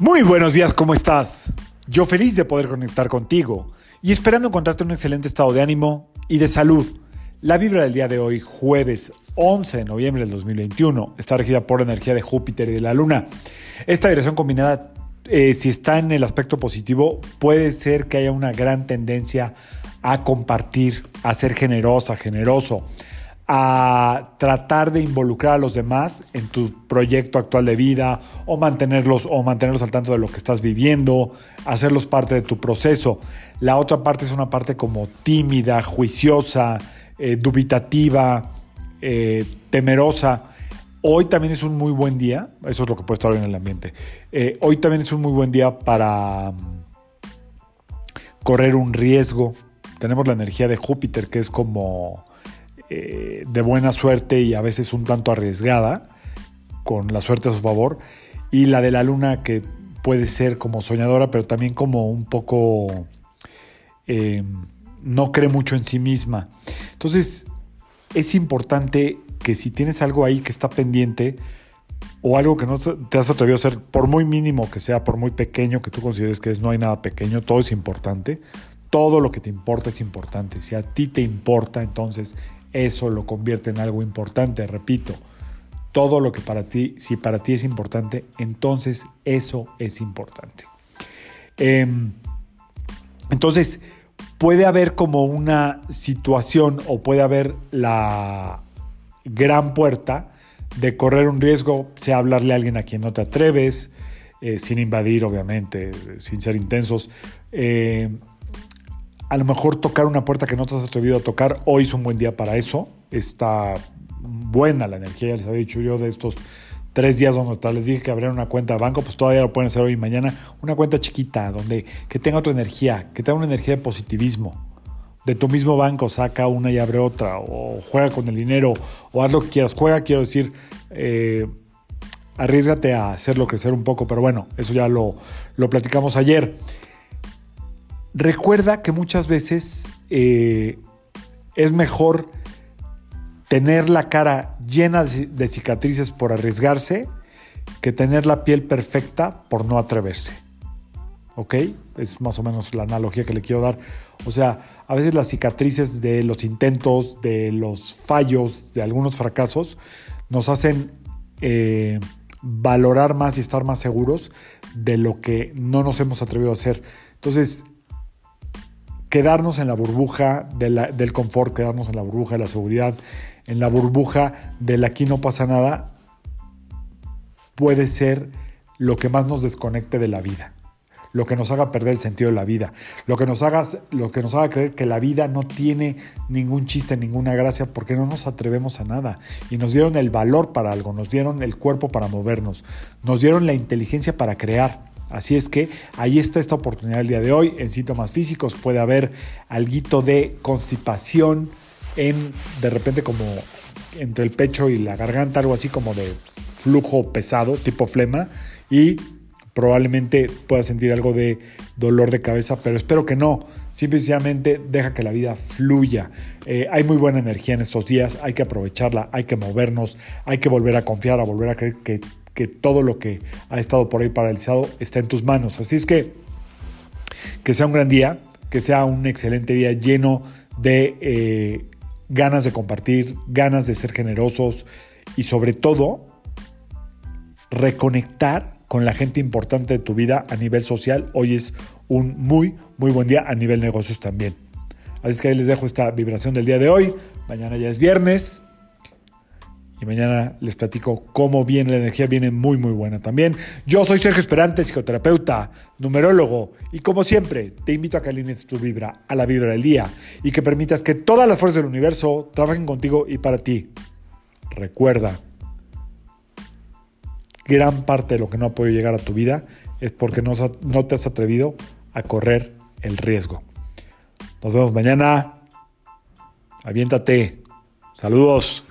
Muy buenos días, ¿cómo estás? Yo feliz de poder conectar contigo y esperando encontrarte en un excelente estado de ánimo y de salud. La vibra del día de hoy, jueves 11 de noviembre del 2021, está regida por la energía de Júpiter y de la Luna. Esta dirección combinada, eh, si está en el aspecto positivo, puede ser que haya una gran tendencia a compartir, a ser generosa, generoso, a tratar de involucrar a los demás en tu proyecto actual de vida o mantenerlos o mantenerlos al tanto de lo que estás viviendo, hacerlos parte de tu proceso. La otra parte es una parte como tímida, juiciosa, eh, dubitativa, eh, temerosa. Hoy también es un muy buen día, eso es lo que puede estar en el ambiente. Eh, hoy también es un muy buen día para mm, correr un riesgo. Tenemos la energía de Júpiter que es como eh, de buena suerte y a veces un tanto arriesgada, con la suerte a su favor, y la de la luna que puede ser como soñadora, pero también como un poco eh, no cree mucho en sí misma. Entonces, es importante que si tienes algo ahí que está pendiente, o algo que no te has atrevido a hacer, por muy mínimo que sea, por muy pequeño que tú consideres que es, no hay nada pequeño, todo es importante. Todo lo que te importa es importante. Si a ti te importa, entonces eso lo convierte en algo importante, repito. Todo lo que para ti, si para ti es importante, entonces eso es importante. Em, entonces, puede haber como una situación o puede haber la gran puerta de correr un riesgo, sea hablarle a alguien a quien no te atreves, eh, sin invadir, obviamente, sin ser intensos. Eh, a lo mejor tocar una puerta que no te has atrevido a tocar, hoy es un buen día para eso. Está buena la energía, ya les había dicho yo de estos tres días donde les dije que abrieran una cuenta de banco, pues todavía lo pueden hacer hoy y mañana. Una cuenta chiquita, donde que tenga otra energía, que tenga una energía de positivismo. De tu mismo banco saca una y abre otra, o juega con el dinero, o haz lo que quieras. Juega, quiero decir, eh, arriesgate a hacerlo crecer un poco, pero bueno, eso ya lo, lo platicamos ayer. Recuerda que muchas veces eh, es mejor tener la cara llena de cicatrices por arriesgarse que tener la piel perfecta por no atreverse. ¿Ok? Es más o menos la analogía que le quiero dar. O sea, a veces las cicatrices de los intentos, de los fallos, de algunos fracasos, nos hacen eh, valorar más y estar más seguros de lo que no nos hemos atrevido a hacer. Entonces, quedarnos en la burbuja del confort, quedarnos en la burbuja de la seguridad, en la burbuja del aquí no pasa nada, puede ser lo que más nos desconecte de la vida, lo que nos haga perder el sentido de la vida, lo que nos haga, lo que nos haga creer que la vida no tiene ningún chiste, ninguna gracia, porque no nos atrevemos a nada. Y nos dieron el valor para algo, nos dieron el cuerpo para movernos, nos dieron la inteligencia para crear. Así es que ahí está esta oportunidad el día de hoy. En síntomas físicos puede haber algo de constipación en de repente como entre el pecho y la garganta, algo así como de flujo pesado, tipo flema, y probablemente pueda sentir algo de dolor de cabeza, pero espero que no. Simplemente deja que la vida fluya. Eh, hay muy buena energía en estos días, hay que aprovecharla, hay que movernos, hay que volver a confiar, a volver a creer que que todo lo que ha estado por ahí paralizado está en tus manos. Así es que que sea un gran día, que sea un excelente día lleno de eh, ganas de compartir, ganas de ser generosos y sobre todo reconectar con la gente importante de tu vida a nivel social. Hoy es un muy, muy buen día a nivel negocios también. Así es que ahí les dejo esta vibración del día de hoy. Mañana ya es viernes. Y mañana les platico cómo viene la energía, viene muy muy buena también. Yo soy Sergio Esperante, psicoterapeuta, numerólogo, y como siempre, te invito a que alinees tu vibra a la vibra del día y que permitas que todas las fuerzas del universo trabajen contigo y para ti. Recuerda, gran parte de lo que no ha podido llegar a tu vida es porque no, no te has atrevido a correr el riesgo. Nos vemos mañana. Aviéntate. Saludos.